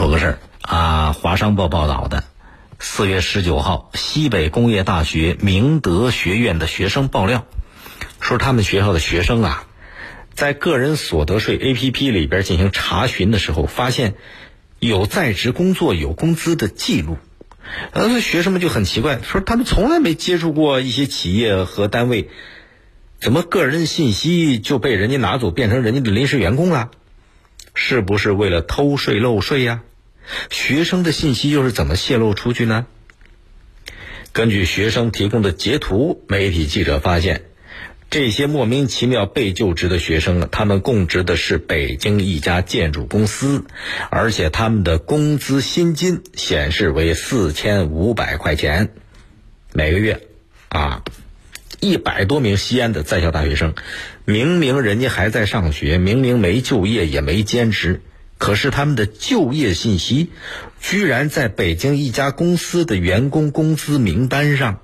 说个事儿啊，华商报报道的，四月十九号，西北工业大学明德学院的学生爆料，说他们学校的学生啊，在个人所得税 APP 里边进行查询的时候，发现有在职工作有工资的记录。呃，学生们就很奇怪，说他们从来没接触过一些企业和单位，怎么个人信息就被人家拿走，变成人家的临时员工了？是不是为了偷税漏税呀？学生的信息又是怎么泄露出去呢？根据学生提供的截图，媒体记者发现。这些莫名其妙被就职的学生，他们供职的是北京一家建筑公司，而且他们的工资薪金显示为四千五百块钱每个月，啊，一百多名西安的在校大学生，明明人家还在上学，明明没就业也没兼职，可是他们的就业信息居然在北京一家公司的员工工资名单上。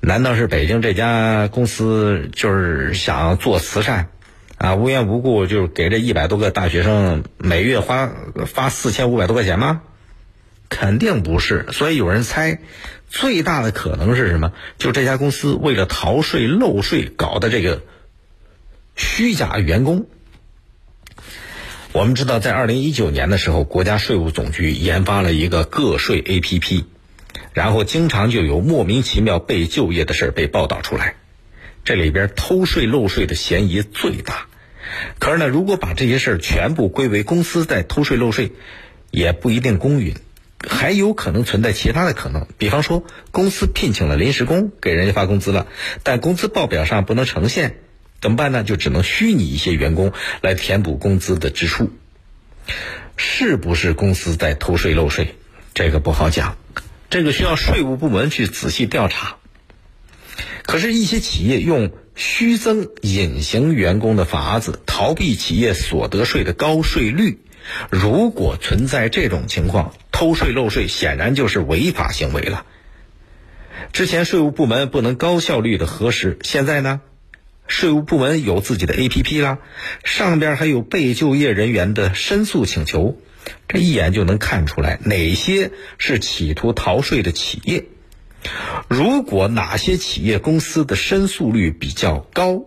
难道是北京这家公司就是想做慈善，啊，无缘无故就给这一百多个大学生每月花发四千五百多块钱吗？肯定不是。所以有人猜，最大的可能是什么？就这家公司为了逃税漏税搞的这个虚假员工。我们知道，在二零一九年的时候，国家税务总局研发了一个个税 APP。然后经常就有莫名其妙被就业的事儿被报道出来，这里边偷税漏税的嫌疑最大。可是呢，如果把这些事儿全部归为公司在偷税漏税，也不一定公允，还有可能存在其他的可能。比方说，公司聘请了临时工给人家发工资了，但工资报表上不能呈现，怎么办呢？就只能虚拟一些员工来填补工资的支出。是不是公司在偷税漏税？这个不好讲。这个需要税务部门去仔细调查。可是，一些企业用虚增隐形员工的法子逃避企业所得税的高税率，如果存在这种情况，偷税漏税显然就是违法行为了。之前税务部门不能高效率的核实，现在呢，税务部门有自己的 APP 啦，上边还有被就业人员的申诉请求。这一眼就能看出来哪些是企图逃税的企业。如果哪些企业公司的申诉率比较高，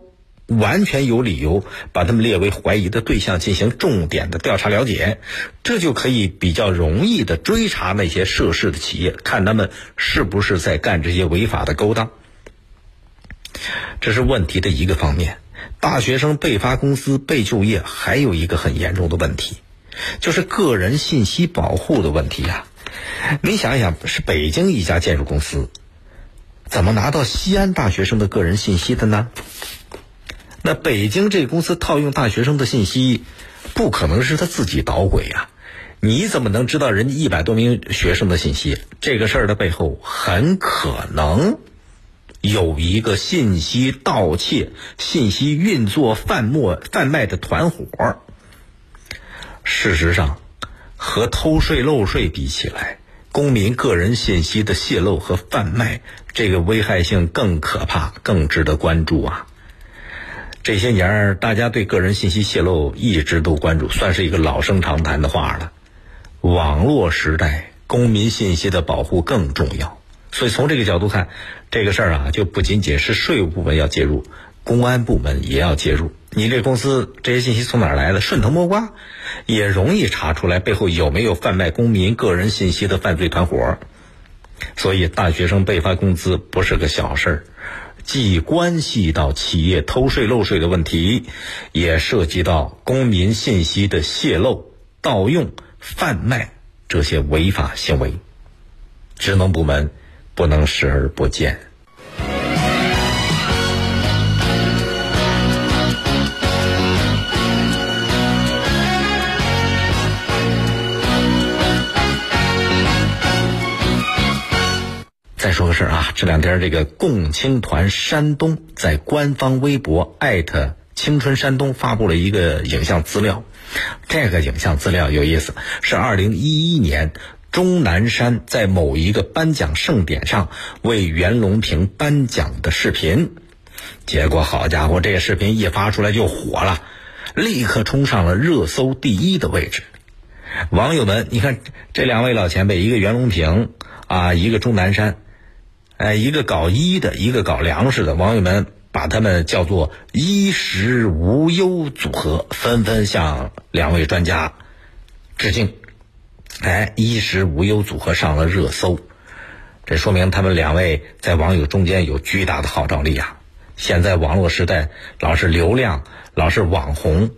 完全有理由把他们列为怀疑的对象，进行重点的调查了解，这就可以比较容易的追查那些涉事的企业，看他们是不是在干这些违法的勾当。这是问题的一个方面。大学生被发工资、被就业，还有一个很严重的问题。就是个人信息保护的问题呀，你想想，是北京一家建筑公司，怎么拿到西安大学生的个人信息的呢？那北京这公司套用大学生的信息，不可能是他自己捣鬼呀？你怎么能知道人家一百多名学生的信息？这个事儿的背后，很可能有一个信息盗窃、信息运作、贩墨、贩卖的团伙。事实上，和偷税漏税比起来，公民个人信息的泄露和贩卖，这个危害性更可怕，更值得关注啊！这些年儿，大家对个人信息泄露一直都关注，算是一个老生常谈的话了。网络时代，公民信息的保护更重要。所以从这个角度看，这个事儿啊，就不仅仅是税务部门要介入，公安部门也要介入。你这公司这些信息从哪儿来的？顺藤摸瓜，也容易查出来背后有没有贩卖公民个人信息的犯罪团伙。所以，大学生被发工资不是个小事儿，既关系到企业偷税漏税的问题，也涉及到公民信息的泄露、盗用、贩卖这些违法行为。职能部门不能视而不见。再说个事儿啊，这两天这个共青团山东在官方微博艾特青春山东发布了一个影像资料，这个影像资料有意思，是二零一一年钟南山在某一个颁奖盛典上为袁隆平颁奖的视频，结果好家伙，这个视频一发出来就火了，立刻冲上了热搜第一的位置。网友们，你看这两位老前辈，一个袁隆平啊，一个钟南山，哎，一个搞医的，一个搞粮食的，网友们把他们叫做“衣食无忧组合”，纷纷向两位专家致敬。哎，“衣食无忧组合”上了热搜，这说明他们两位在网友中间有巨大的号召力啊！现在网络时代，老是流量，老是网红。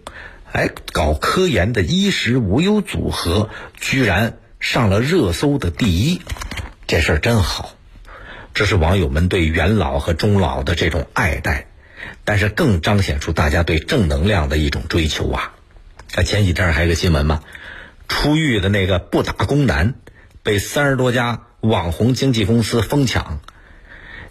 哎，搞科研的衣食无忧组合居然上了热搜的第一，这事儿真好。这是网友们对元老和中老的这种爱戴，但是更彰显出大家对正能量的一种追求啊！啊，前几天还有个新闻嘛，出狱的那个不打工男被三十多家网红经纪公司疯抢。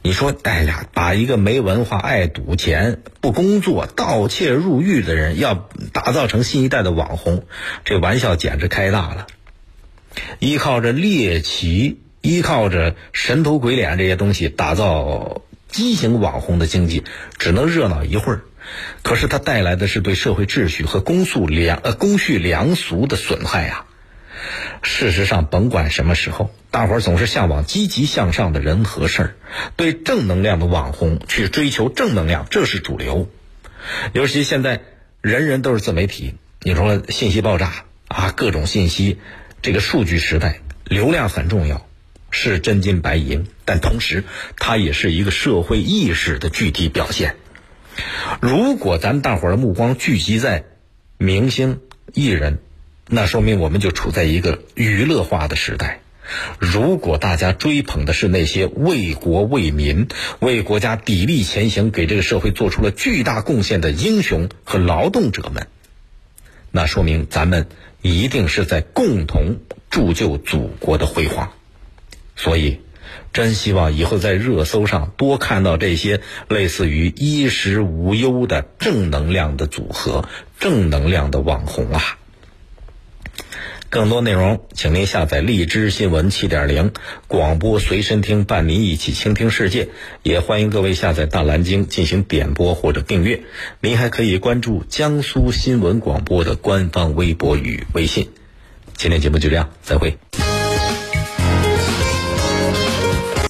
你说，哎呀，把一个没文化、爱赌钱、不工作、盗窃入狱的人，要打造成新一代的网红，这玩笑简直开大了。依靠着猎奇，依靠着神头鬼脸这些东西打造畸形网红的经济，只能热闹一会儿。可是它带来的是对社会秩序和公序良呃公序良俗的损害呀。事实上，甭管什么时候，大伙儿总是向往积极向上的人和事儿，对正能量的网红去追求正能量，这是主流。尤其现在人人都是自媒体，你说信息爆炸啊，各种信息，这个数据时代，流量很重要，是真金白银，但同时它也是一个社会意识的具体表现。如果咱大伙儿的目光聚集在明星艺人，那说明我们就处在一个娱乐化的时代。如果大家追捧的是那些为国为民、为国家砥砺前行、给这个社会做出了巨大贡献的英雄和劳动者们，那说明咱们一定是在共同铸就祖国的辉煌。所以，真希望以后在热搜上多看到这些类似于衣食无忧的正能量的组合、正能量的网红啊。更多内容，请您下载荔枝新闻七点零广播随身听，伴您一起倾听世界。也欢迎各位下载大蓝鲸进行点播或者订阅。您还可以关注江苏新闻广播的官方微博与微信。今天节目就这样，再会。